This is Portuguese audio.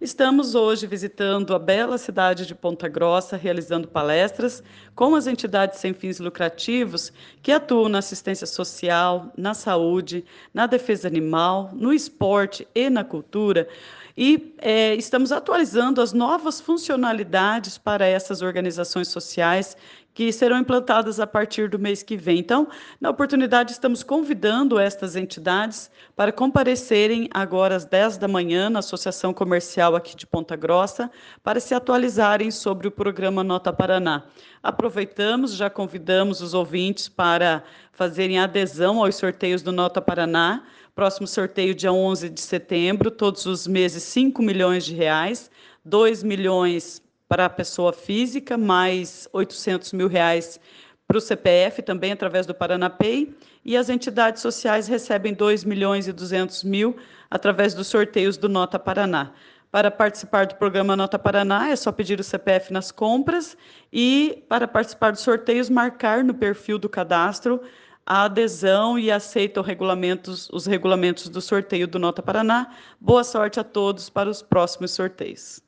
Estamos hoje visitando a bela cidade de Ponta Grossa, realizando palestras com as entidades sem fins lucrativos que atuam na assistência social, na saúde, na defesa animal, no esporte e na cultura. E é, estamos atualizando as novas funcionalidades para essas organizações sociais que serão implantadas a partir do mês que vem. Então, na oportunidade, estamos convidando estas entidades para comparecerem agora às 10 da manhã na Associação Comercial aqui de Ponta Grossa, para se atualizarem sobre o programa Nota Paraná. Aproveitamos, já convidamos os ouvintes para fazerem adesão aos sorteios do Nota Paraná. Próximo sorteio, dia 11 de setembro, todos os meses, 5 milhões de reais, 2 milhões para a pessoa física, mais 800 mil reais para o CPF, também através do Paranapay, e as entidades sociais recebem 2 milhões e 200 mil através dos sorteios do Nota Paraná. Para participar do programa Nota Paraná, é só pedir o CPF nas compras e, para participar dos sorteios, marcar no perfil do cadastro a adesão e aceita regulamentos, os regulamentos do sorteio do Nota Paraná. Boa sorte a todos para os próximos sorteios.